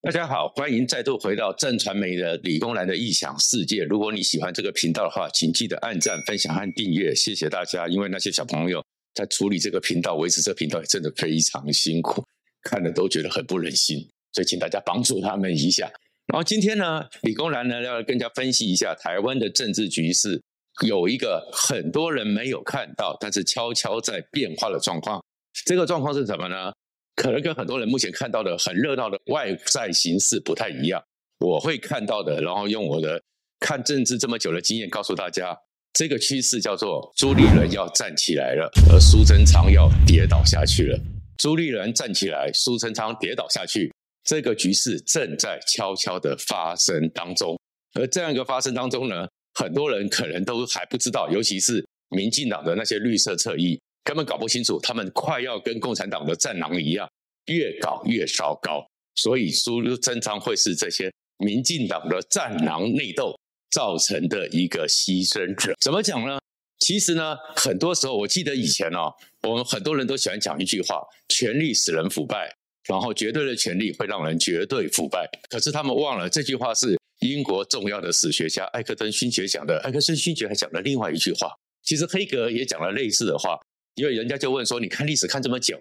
大家好，欢迎再度回到正传媒的理工男的异想世界。如果你喜欢这个频道的话，请记得按赞、分享和订阅，谢谢大家。因为那些小朋友在处理这个频道、维持这个频道，也真的非常辛苦，看了都觉得很不忍心，所以请大家帮助他们一下。然后今天呢，理工男呢要跟大家分析一下台湾的政治局势，有一个很多人没有看到，但是悄悄在变化的状况。这个状况是什么呢？可能跟很多人目前看到的很热闹的外在形势不太一样。我会看到的，然后用我的看政治这么久的经验告诉大家，这个趋势叫做朱立伦要站起来了，而苏贞昌要跌倒下去了。朱立伦站起来，苏贞昌跌倒下去，这个局势正在悄悄的发生当中。而这样一个发生当中呢，很多人可能都还不知道，尤其是民进党的那些绿色侧翼。根本搞不清楚，他们快要跟共产党的战狼一样，越搞越糟糕。所以苏贞昌会是这些民进党的战狼内斗造成的一个牺牲者。怎么讲呢？其实呢，很多时候我记得以前哦，我们很多人都喜欢讲一句话：权力使人腐败，然后绝对的权力会让人绝对腐败。可是他们忘了这句话是英国重要的史学家艾克森勋爵讲的。艾克森勋爵还讲了另外一句话，其实黑格也讲了类似的话。因为人家就问说：“你看历史看这么久，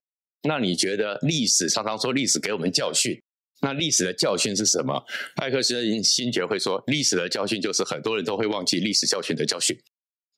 那你觉得历史常常说历史给我们教训，那历史的教训是什么？”艾克森勋爵会说：“历史的教训就是很多人都会忘记历史教训的教训。”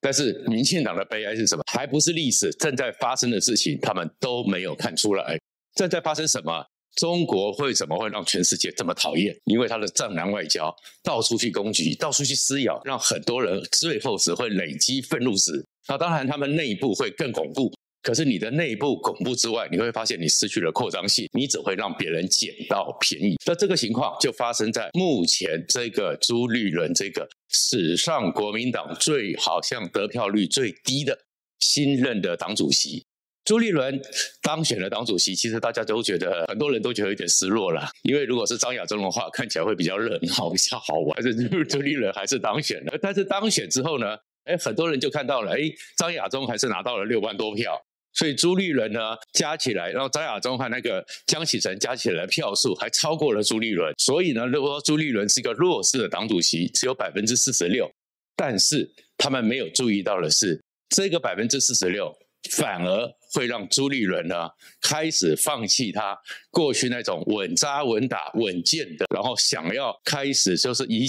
但是民进党的悲哀是什么？还不是历史正在发生的事情，他们都没有看出来正在发生什么。中国为什么会让全世界这么讨厌？因为他的战狼外交，到处去攻击，到处去撕咬，让很多人最后只会累积愤怒值。那当然，他们内部会更巩固。可是你的内部恐怖之外，你会发现你失去了扩张性，你只会让别人捡到便宜。那这个情况就发生在目前这个朱立伦这个史上国民党最好像得票率最低的新任的党主席。朱立伦当选了党主席，其实大家都觉得很多人都觉得有点失落了，因为如果是张亚中的话，看起来会比较热闹、比较好玩。但是朱立伦还是当选了，但是当选之后呢？哎，很多人就看到了，哎，张亚中还是拿到了六万多票，所以朱立伦呢加起来，然后张亚中和那个江启臣加起来的票数还超过了朱立伦，所以呢，如果说朱立伦是一个弱势的党主席，只有百分之四十六，但是他们没有注意到的是，这个百分之四十六反而会让朱立伦呢开始放弃他过去那种稳扎稳打、稳健的，然后想要开始就是以。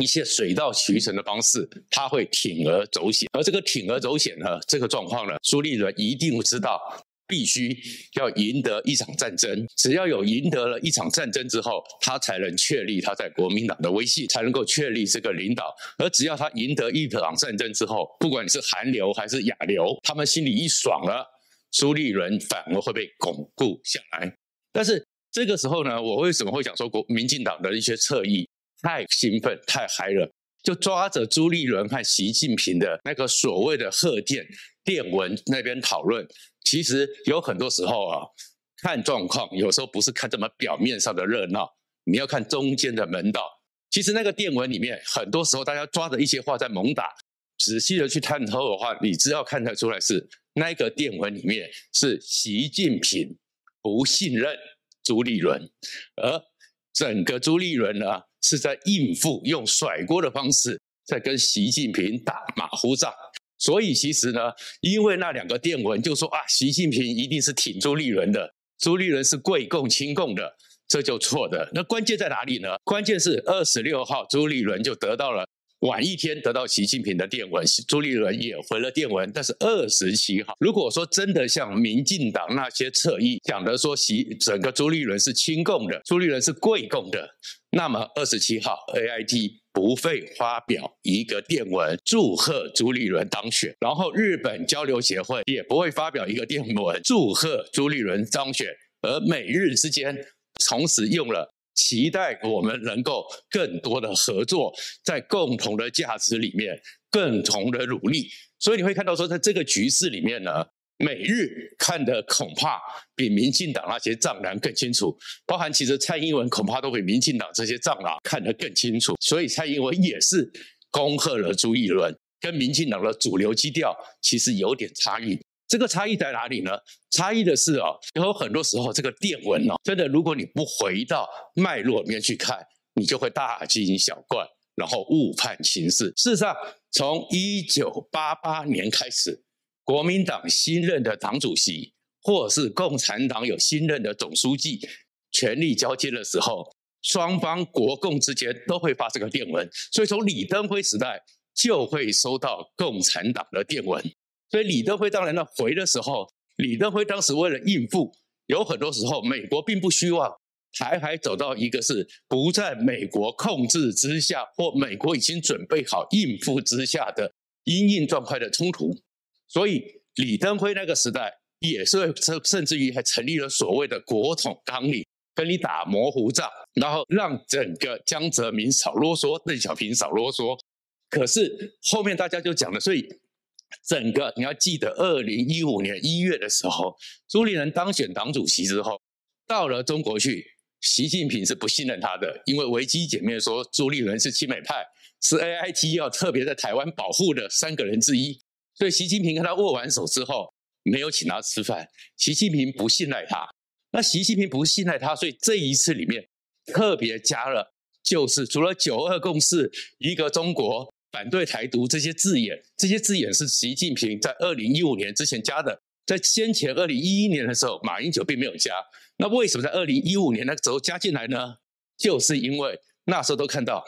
一些水到渠成的方式，他会铤而走险，而这个铤而走险呢，这个状况呢，朱立伦一定知道，必须要赢得一场战争。只要有赢得了一场战争之后，他才能确立他在国民党的威信，才能够确立这个领导。而只要他赢得一场战争之后，不管你是韩流还是亚流，他们心里一爽了，朱立伦反而会被巩固下来。但是这个时候呢，我为什么会讲说国民进党的一些侧翼？太兴奋，太嗨了，就抓着朱立伦和习近平的那个所谓的贺电电文那边讨论。其实有很多时候啊，看状况，有时候不是看这么表面上的热闹，你要看中间的门道。其实那个电文里面，很多时候大家抓着一些话在猛打，仔细的去探讨的话，你只要看得出来是那个电文里面是习近平不信任朱立伦，而整个朱立伦呢，是在应付，用甩锅的方式在跟习近平打马虎仗，所以其实呢，因为那两个电文就说啊，习近平一定是挺朱立伦的，朱立伦是贵共亲共的，这就错的。那关键在哪里呢？关键是二十六号朱立伦就得到了。晚一天得到习近平的电文，朱立伦也回了电文。但是二十七号，如果说真的像民进党那些侧翼讲的说，习整个朱立伦是亲共的，朱立伦是贵共的，那么二十七号 AIT 不会发表一个电文祝贺朱立伦当选，然后日本交流协会也不会发表一个电文祝贺朱立伦当选，而美日之间从此用了。期待我们能够更多的合作，在共同的价值里面，共同的努力。所以你会看到说，在这个局势里面呢，美日看的恐怕比民进党那些战狼更清楚，包含其实蔡英文恐怕都比民进党这些战狼看得更清楚。所以蔡英文也是恭贺了朱立伦，跟民进党的主流基调其实有点差异。这个差异在哪里呢？差异的是哦，有很多时候这个电文哦，真的如果你不回到脉络里面去看，你就会大惊小怪，然后误判情势。事实上，从一九八八年开始，国民党新任的党主席，或是共产党有新任的总书记，权力交接的时候，双方国共之间都会发这个电文。所以从李登辉时代就会收到共产党的电文。所以李登辉当然呢回的时候，李登辉当时为了应付，有很多时候美国并不希望台海走到一个是不在美国控制之下，或美国已经准备好应付之下的因应状态的冲突。所以李登辉那个时代也是甚甚至于还成立了所谓的国统纲领，跟你打模糊仗，然后让整个江泽民少啰嗦，邓小平少啰嗦。可是后面大家就讲了，所以。整个你要记得，二零一五年一月的时候，朱立伦当选党主席之后，到了中国去，习近平是不信任他的，因为维基解密说朱立伦是亲美派，是 AIT 要特别在台湾保护的三个人之一，所以习近平跟他握完手之后，没有请他吃饭。习近平不信赖他，那习近平不信赖他，所以这一次里面特别加了，就是除了九二共识，一个中国。反对台独这些字眼，这些字眼是习近平在二零一五年之前加的，在先前二零一一年的时候，马英九并没有加。那为什么在二零一五年那个时候加进来呢？就是因为那时候都看到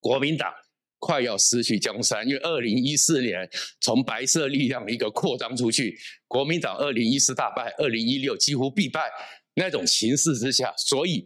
国民党快要失去江山，因为二零一四年从白色力量一个扩张出去，国民党二零一四大败，二零一六几乎必败那种形势之下，所以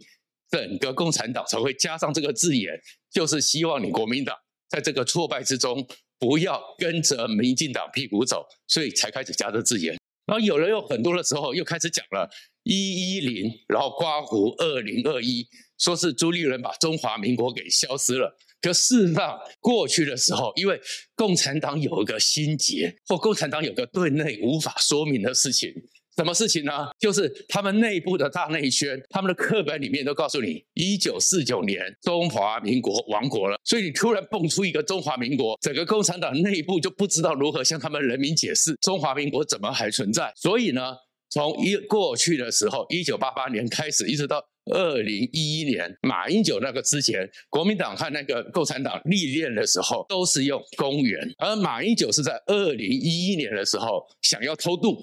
整个共产党才会加上这个字眼，就是希望你国民党。在这个挫败之中，不要跟着民进党屁股走，所以才开始加这字眼。然后有人有很多的时候又开始讲了一一零，然后刮胡二零二一，说是朱立伦把中华民国给消失了。可事实上，过去的时候，因为共产党有一个心结，或共产党有个对内无法说明的事情。什么事情呢？就是他们内部的大内宣，他们的课本里面都告诉你，一九四九年中华民国亡国了。所以你突然蹦出一个中华民国，整个共产党内部就不知道如何向他们人民解释中华民国怎么还存在。所以呢，从一过去的时候，一九八八年开始，一直到二零一一年马英九那个之前，国民党和那个共产党历练的时候，都是用公元，而马英九是在二零一一年的时候想要偷渡。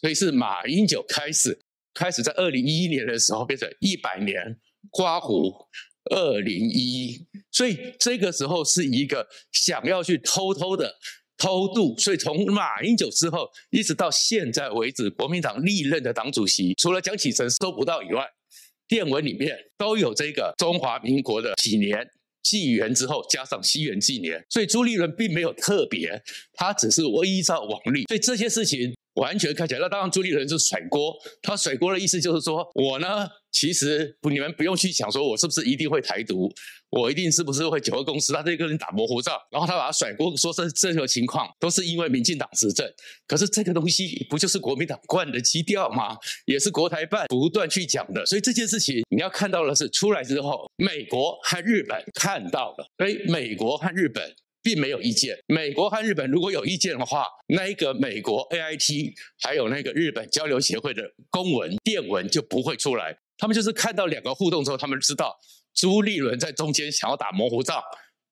所以是马英九开始，开始在二零一一年的时候变成一百年刮胡二零一一，所以这个时候是一个想要去偷偷的偷渡。所以从马英九之后一直到现在为止，国民党历任的党主席除了蒋启臣收不到以外，电文里面都有这个中华民国的几年纪元之后加上西元纪年，所以朱立伦并没有特别，他只是我依照往例，所以这些事情。完全看起来，那当然朱立伦是甩锅。他甩锅的意思就是说，我呢，其实，你们不用去想，说我是不是一定会台独，我一定是不是会九二共识。他这个人打模糊仗，然后他把他甩锅，说这这个情况都是因为民进党执政。可是这个东西不就是国民党惯的基调吗？也是国台办不断去讲的。所以这件事情你要看到的是，出来之后，美国和日本看到了，所以美国和日本。并没有意见。美国和日本如果有意见的话，那一个美国 AIT 还有那个日本交流协会的公文电文就不会出来。他们就是看到两个互动之后，他们知道朱立伦在中间想要打模糊仗，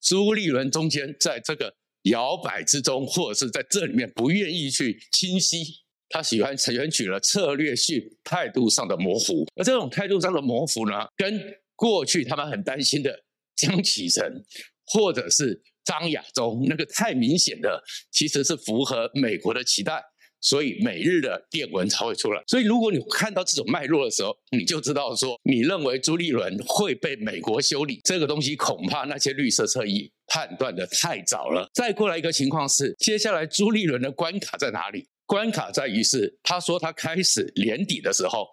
朱立伦中间在这个摇摆之中，或者是在这里面不愿意去清晰。他喜欢采取了策略性态度上的模糊，而这种态度上的模糊呢，跟过去他们很担心的江启臣或者是。张亚中那个太明显的，其实是符合美国的期待，所以美日的电文才会出来。所以如果你看到这种脉络的时候，你就知道说，你认为朱立伦会被美国修理，这个东西恐怕那些绿色侧翼判断的太早了。再过来一个情况是，接下来朱立伦的关卡在哪里？关卡在于是，他说他开始年底的时候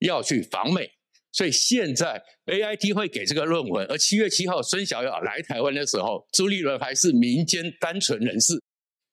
要去访美。所以现在 AIT 会给这个论文，而七月七号孙小雅来台湾的时候，朱立伦还是民间单纯人士，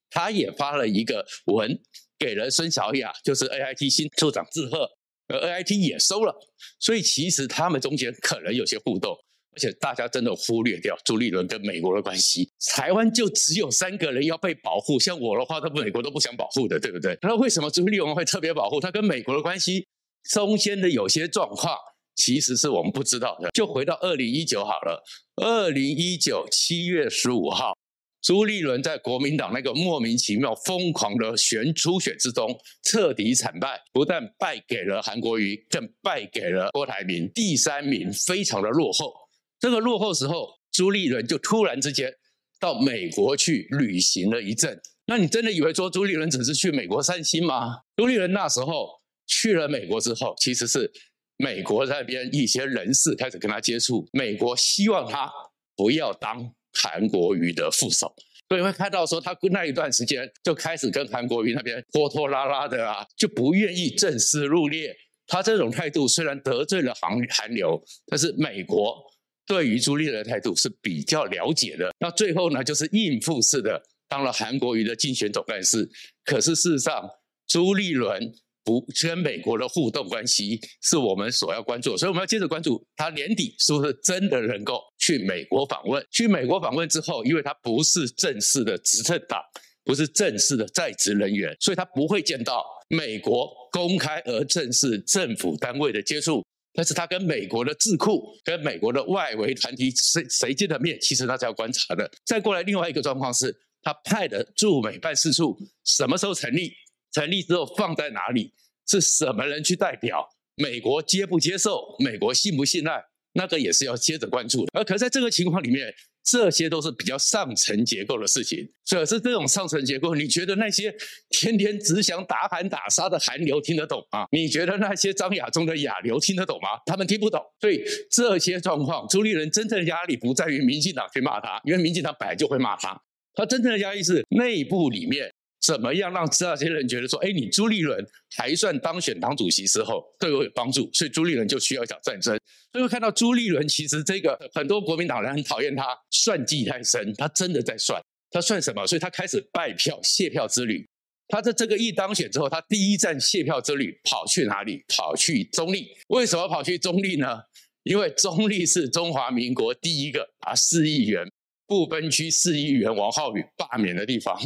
他也发了一个文给了孙小雅，就是 AIT 新处长致贺，而 AIT 也收了。所以其实他们中间可能有些互动。而且大家真的忽略掉朱立伦跟美国的关系，台湾就只有三个人要被保护，像我的话，他美国都不想保护的，对不对？那为什么朱立伦会特别保护他跟美国的关系中间的有些状况，其实是我们不知道的。就回到二零一九好了，二零一九七月十五号，朱立伦在国民党那个莫名其妙疯狂的选初选之中彻底惨败，不但败给了韩国瑜，更败给了郭台铭，第三名非常的落后。这个落后时候，朱立伦就突然之间到美国去旅行了一阵。那你真的以为说朱立伦只是去美国散心吗？朱立伦那时候去了美国之后，其实是美国那边一些人士开始跟他接触，美国希望他不要当韩国瑜的副手，所以会看到说他那一段时间就开始跟韩国瑜那边拖拖拉拉的啊，就不愿意正式入列。他这种态度虽然得罪了韩韩流，但是美国。对于朱立伦的态度是比较了解的，那最后呢，就是应付式的当了韩国瑜的竞选总干事。可是事实上，朱立伦不跟美国的互动关系是我们所要关注，所以我们要接着关注他年底是不是真的能够去美国访问。去美国访问之后，因为他不是正式的执政党，不是正式的在职人员，所以他不会见到美国公开而正式政府单位的接触。但是他跟美国的智库、跟美国的外围团体谁谁见的面，其实他是要观察的。再过来，另外一个状况是，他派的驻美办事处什么时候成立？成立之后放在哪里？是什么人去代表？美国接不接受？美国信不信赖？那个也是要接着关注的。而可是在这个情况里面。这些都是比较上层结构的事情，可是这种上层结构，你觉得那些天天只想打喊打杀的韩流听得懂吗？你觉得那些张亚中的亚流听得懂吗？他们听不懂。所以这些状况，朱立伦真正的压力不在于民进党去骂他，因为民进党本来就会骂他。他真正的压力是内部里面怎么样让这些人觉得说，哎，你朱立伦还算当选党主席时候对我有帮助，所以朱立伦就需要一场战争。所以看到朱立伦其实这个很多国民党人很讨厌他，算计太深，他真的在算，他算什么？所以他开始拜票卸票之旅。他在这个一当选之后，他第一站卸票之旅跑去哪里？跑去中立。为什么跑去中立呢？因为中立是中华民国第一个啊市议员不分区市议员王浩宇罢免的地方。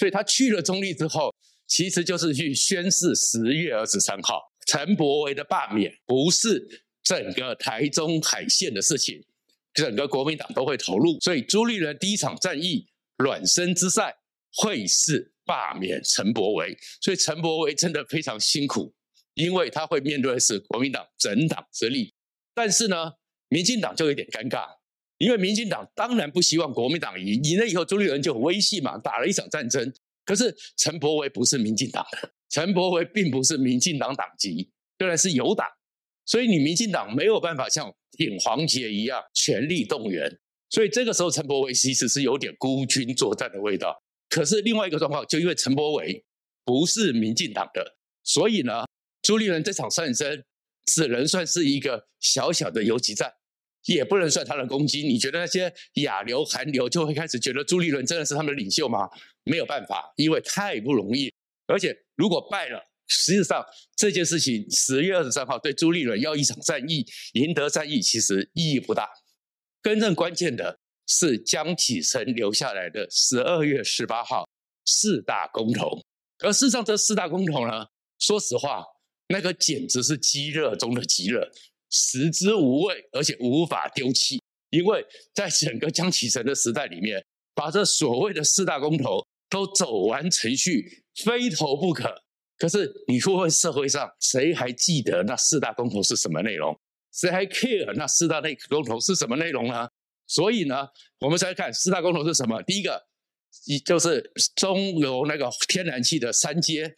所以他去了中立之后，其实就是去宣誓十月二十三号陈柏维的罢免不是。整个台中海线的事情，整个国民党都会投入，所以朱立伦第一场战役暖身之赛会是罢免陈柏维，所以陈柏维真的非常辛苦，因为他会面对的是国民党整党之力。但是呢，民进党就有点尴尬，因为民进党当然不希望国民党赢，赢了以后朱立伦就很威信嘛，打了一场战争。可是陈柏惟不是民进党的，陈柏惟并不是民进党党籍，虽然是有党。所以你民进党没有办法像挺黄杰一样全力动员，所以这个时候陈柏惟其实是有点孤军作战的味道。可是另外一个状况，就因为陈柏惟不是民进党的，所以呢，朱立伦这场战争只能算是一个小小的游击战，也不能算他的攻击。你觉得那些亚流、韩流就会开始觉得朱立伦真的是他们的领袖吗？没有办法，因为太不容易，而且如果败了。实际上，这件事情十月二十三号对朱立伦要一场战役，赢得战役其实意义不大。真正关键的是江启臣留下来的十二月十八号四大公投。而事实上，这四大公投呢，说实话，那个简直是极热中的极热，食之无味，而且无法丢弃。因为在整个江启臣的时代里面，把这所谓的四大公投都走完程序，非投不可。可是你会问社会上谁还记得那四大公投是什么内容？谁还 care 那四大内公投是什么内容呢？所以呢，我们再来看四大公投是什么。第一个，就是中油那个天然气的三阶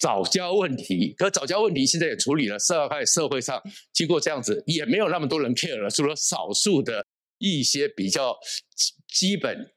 早教问题。可早教问题现在也处理了，社会社会上经过这样子，也没有那么多人 care 了，除了少数的一些比较基本。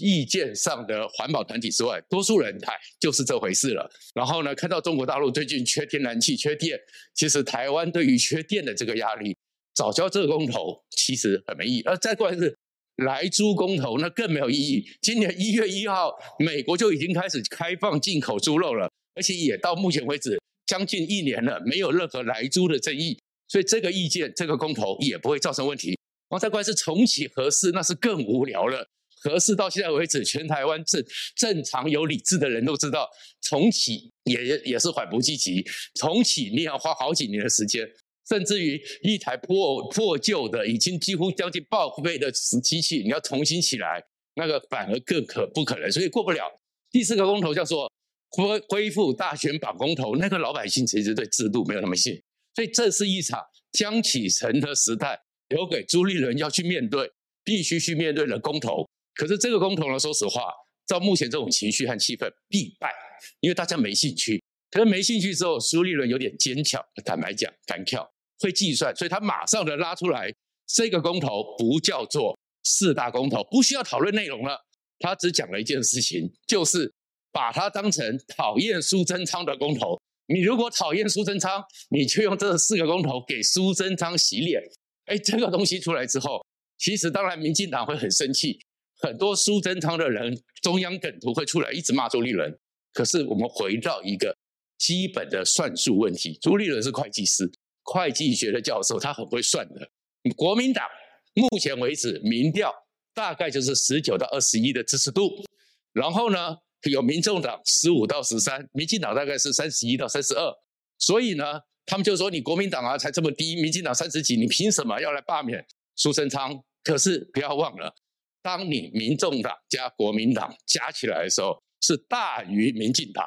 意见上的环保团体之外，多数人哎就是这回事了。然后呢，看到中国大陆最近缺天然气、缺电，其实台湾对于缺电的这个压力，早教这个公投其实很没意义。而再过来是来猪公投，那更没有意义。今年一月一号，美国就已经开始开放进口猪肉了，而且也到目前为止将近一年了，没有任何来租的争议，所以这个意见、这个公投也不会造成问题。然后再过来是重启合适，那是更无聊了。合适到现在为止，全台湾正正常有理智的人都知道，重启也也是缓不济急。重启你要花好几年的时间，甚至于一台破破旧的、已经几乎将近报废的机器，你要重新起来，那个反而更可不可能，所以过不了。第四个公投叫做恢恢复大选绑公投，那个老百姓其实对制度没有那么信，所以这是一场江启臣的时代，留给朱立伦要去面对，必须去面对的公投。可是这个公投呢，说实话，照目前这种情绪和气氛，必败，因为大家没兴趣。可是没兴趣之后，朱立伦有点坚强，坦白讲，敢跳，会计算，所以他马上的拉出来，这个公投不叫做四大公投，不需要讨论内容了。他只讲了一件事情，就是把它当成讨厌苏贞昌的公投。你如果讨厌苏贞昌，你就用这四个公投给苏贞昌洗脸。哎，这个东西出来之后，其实当然民进党会很生气。很多苏贞昌的人，中央梗图会出来一直骂朱立伦。可是我们回到一个基本的算术问题：朱立伦是会计师，会计学的教授，他很会算的。国民党目前为止民调大概就是十九到二十一的支持度，然后呢，有民众党十五到十三，民进党大概是三十一到三十二。所以呢，他们就说你国民党啊才这么低，民进党三十几，你凭什么要来罢免苏贞昌？可是不要忘了。当你民众党加国民党加起来的时候，是大于民进党。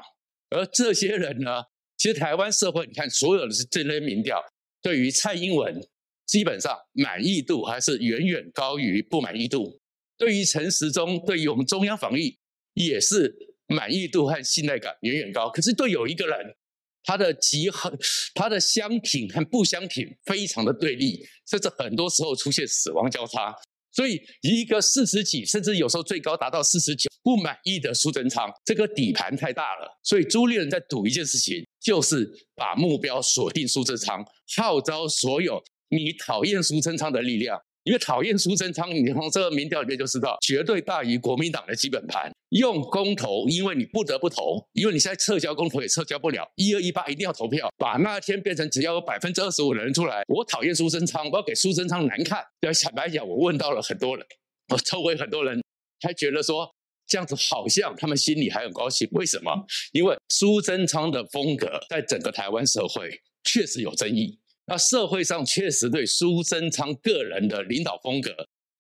而这些人呢，其实台湾社会，你看所有的这些民调，对于蔡英文基本上满意度还是远远高于不满意度。对于陈时中，对于我们中央防疫也是满意度和信赖感远远高。可是对有一个人，他的极很，他的相品和不相品非常的对立，甚至很多时候出现死亡交叉。所以，一个四十几，甚至有时候最高达到四十九，不满意的苏贞昌，这个底盘太大了。所以，朱立伦在赌一件事情，就是把目标锁定苏贞昌，号召所有你讨厌苏贞昌的力量。因为讨厌苏贞昌，你从这个民调里面就知道，绝对大于国民党的基本盘。用公投，因为你不得不投，因为你现在撤销公投也撤销不了，一二一八一定要投票，把那天变成只要有百分之二十五的人出来，我讨厌苏贞昌，我要给苏贞昌难看。要坦白讲，我问到了很多人，我周围很多人还觉得说这样子好像他们心里还很高兴。为什么？因为苏贞昌的风格在整个台湾社会确实有争议。那社会上确实对苏贞昌个人的领导风格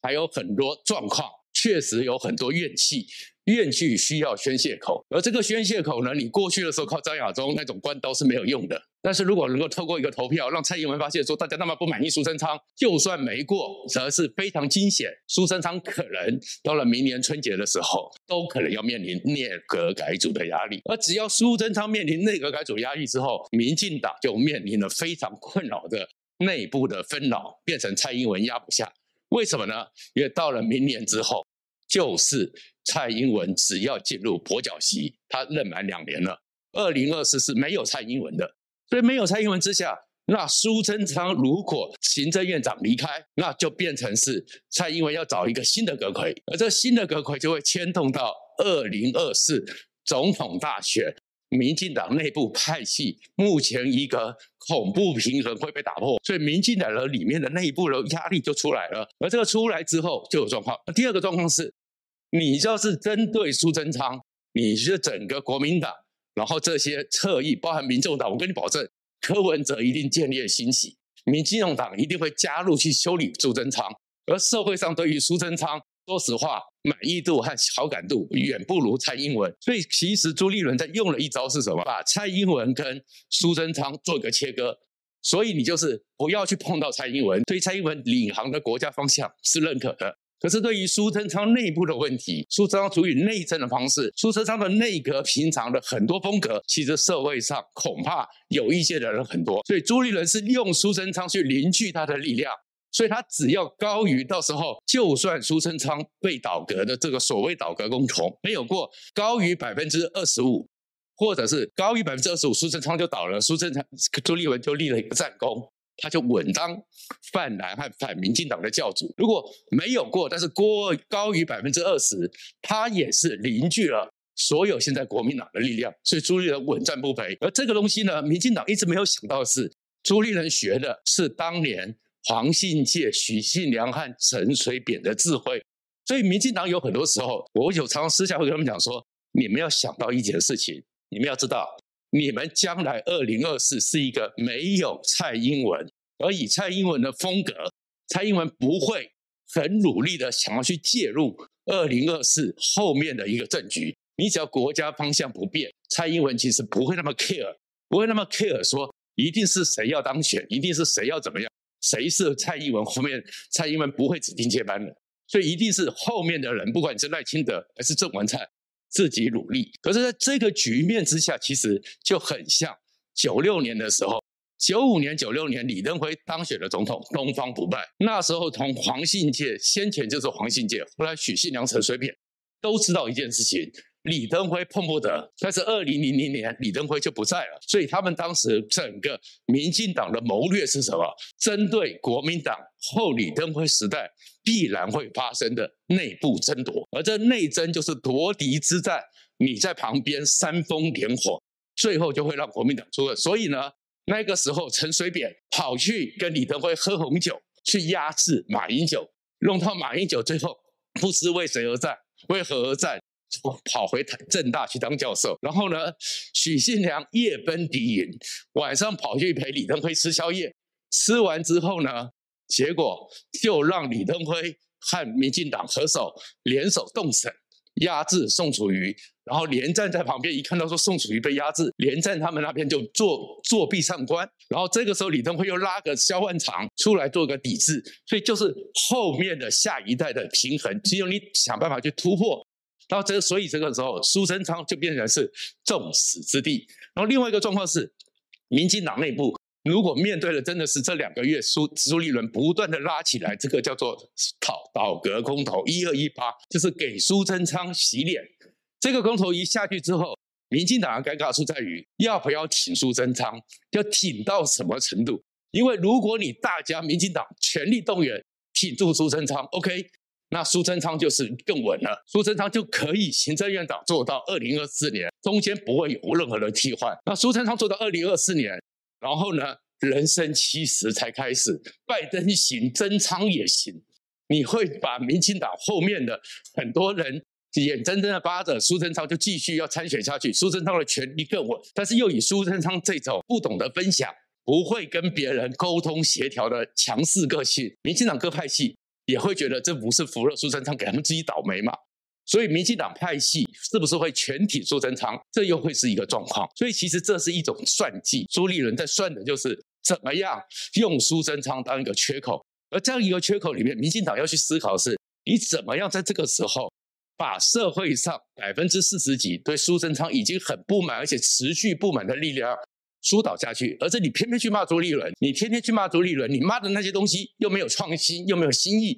还有很多状况，确实有很多怨气。怨气需要宣泄口，而这个宣泄口呢，你过去的时候靠张亚中那种关刀是没有用的。但是如果能够透过一个投票，让蔡英文发现说大家那么不满意苏贞昌，就算没过，则是非常惊险。苏贞昌可能到了明年春节的时候，都可能要面临内阁改组的压力。而只要苏贞昌面临内阁改组压力之后，民进党就面临了非常困扰的内部的纷扰，变成蔡英文压不下。为什么呢？因为到了明年之后，就是。蔡英文只要进入跛脚席，他任满两年了。二零二四是没有蔡英文的，所以没有蔡英文之下，那苏贞昌如果行政院长离开，那就变成是蔡英文要找一个新的阁揆，而这新的阁揆就会牵动到二零二四总统大选，民进党内部派系目前一个恐怖平衡会被打破，所以民进党的里面的内部的压力就出来了。而这个出来之后就有状况。第二个状况是。你就是针对苏贞昌，你是整个国民党，然后这些侧翼，包含民众党，我跟你保证，柯文哲一定见猎心喜，民进党一定会加入去修理苏贞昌，而社会上对于苏贞昌，说实话，满意度和好感度远不如蔡英文，所以其实朱立伦在用了一招是什么？把蔡英文跟苏贞昌做个切割，所以你就是不要去碰到蔡英文，对蔡英文领航的国家方向是认可的。可是，对于苏贞昌内部的问题，苏贞昌处于内政的方式，苏贞昌的内阁平常的很多风格，其实社会上恐怕有意见的人很多。所以朱立伦是利用苏贞昌去凝聚他的力量，所以他只要高于，到时候就算苏贞昌被倒阁的这个所谓倒阁公投没有过，高于百分之二十五，或者是高于百分之二十五，苏贞昌就倒了，苏贞昌朱立文就立了一个战功。他就稳当泛蓝和反民进党的教主。如果没有过，但是过高于百分之二十，他也是凝聚了所有现在国民党的力量，所以朱立伦稳赚不赔。而这个东西呢，民进党一直没有想到的是，朱立伦学的是当年黄信介、许信良和陈水扁的智慧。所以，民进党有很多时候，我有常常私下会跟他们讲说：你们要想到一件事情，你们要知道，你们将来二零二四是一个没有蔡英文，而以蔡英文的风格，蔡英文不会很努力的想要去介入二零二四后面的一个政局。你只要国家方向不变，蔡英文其实不会那么 care，不会那么 care 说一定是谁要当选，一定是谁要怎么样，谁是蔡英文后面，蔡英文不会指定接班人。所以一定是后面的人，不管你是赖清德还是郑文灿，自己努力。可是，在这个局面之下，其实就很像九六年的时候，九五年、九六年李登辉当选了总统，东方不败。那时候同黄信介，先前就是黄信介，后来许信良、陈水扁都知道一件事情。李登辉碰不得，但是二零零零年李登辉就不在了，所以他们当时整个民进党的谋略是什么？针对国民党后李登辉时代必然会发生的内部争夺，而这内争就是夺嫡之战。你在旁边煽风点火，最后就会让国民党出了。所以呢，那个时候陈水扁跑去跟李登辉喝红酒，去压制马英九，弄到马英九最后不知为谁而战，为何而战？跑回台政大去当教授，然后呢，许信良夜奔敌营，晚上跑去陪李登辉吃宵夜，吃完之后呢，结果就让李登辉和民进党合手联手动审，压制宋楚瑜，然后连战在旁边一看到说宋楚瑜被压制，连战他们那边就作作壁上观，然后这个时候李登辉又拉个萧万长出来做个抵制，所以就是后面的下一代的平衡，只有你想办法去突破。然后这，所以这个时候，苏贞昌就变成是众矢之的。然后另外一个状况是，民进党内部如果面对的真的是这两个月苏朱立伦不断的拉起来，这个叫做倒倒阁公投一二一八，就是给苏贞昌洗脸。这个空投一下去之后，民进党的尴尬处在于要不要挺苏贞昌，要挺到什么程度？因为如果你大家民进党全力动员挺住苏贞昌，OK。那苏贞昌就是更稳了，苏贞昌就可以行政院长做到二零二四年，中间不会有任何的替换。那苏贞昌做到二零二四年，然后呢，人生七十才开始，拜登行，贞昌也行。你会把民进党后面的很多人眼睁睁的扒着苏贞昌就继续要参选下去，苏贞昌的权力更稳，但是又以苏贞昌这种不懂得分享、不会跟别人沟通协调的强势个性，民进党各派系。也会觉得这不是扶了苏贞昌，给他们自己倒霉嘛？所以民进党派系是不是会全体苏贞昌？这又会是一个状况。所以其实这是一种算计，朱立伦在算的就是怎么样用苏贞昌当一个缺口。而这样一个缺口里面，民进党要去思考的是，你怎么样在这个时候把社会上百分之四十几对苏贞昌已经很不满，而且持续不满的力量。疏导下去，而是你偏偏去骂朱立伦，你天天去骂朱立伦，你骂的那些东西又没有创新，又没有新意，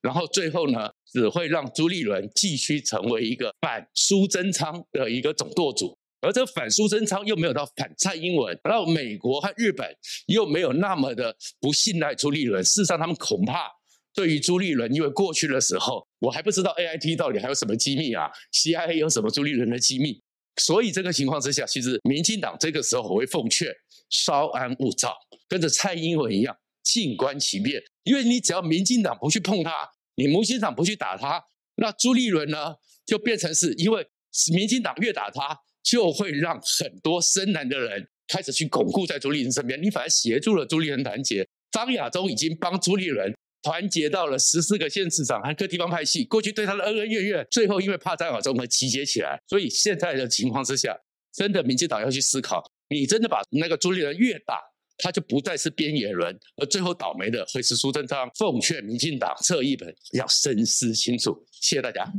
然后最后呢，只会让朱立伦继续成为一个反苏贞昌的一个总舵主，而这反苏贞昌又没有到反蔡英文，然后美国和日本又没有那么的不信赖朱立伦，事实上他们恐怕对于朱立伦，因为过去的时候我还不知道 AIT 到底还有什么机密啊，CIA 有什么朱立伦的机密。所以这个情况之下，其实民进党这个时候我会奉劝稍安勿躁，跟着蔡英文一样静观其变。因为你只要民进党不去碰他，你民进党不去打他，那朱立伦呢就变成是因为民进党越打他，就会让很多深蓝的人开始去巩固在朱立伦身边。你反而协助了朱立伦团结，张亚中已经帮朱立伦。团结到了十四个县市长和各地方派系，过去对他的恩恩怨怨，最后因为怕战火中和集结起来。所以现在的情况之下，真的民进党要去思考，你真的把那个朱立伦越打，他就不再是边缘人，而最后倒霉的会是苏贞昌。奉劝民进党这一本要深思清楚。谢谢大家。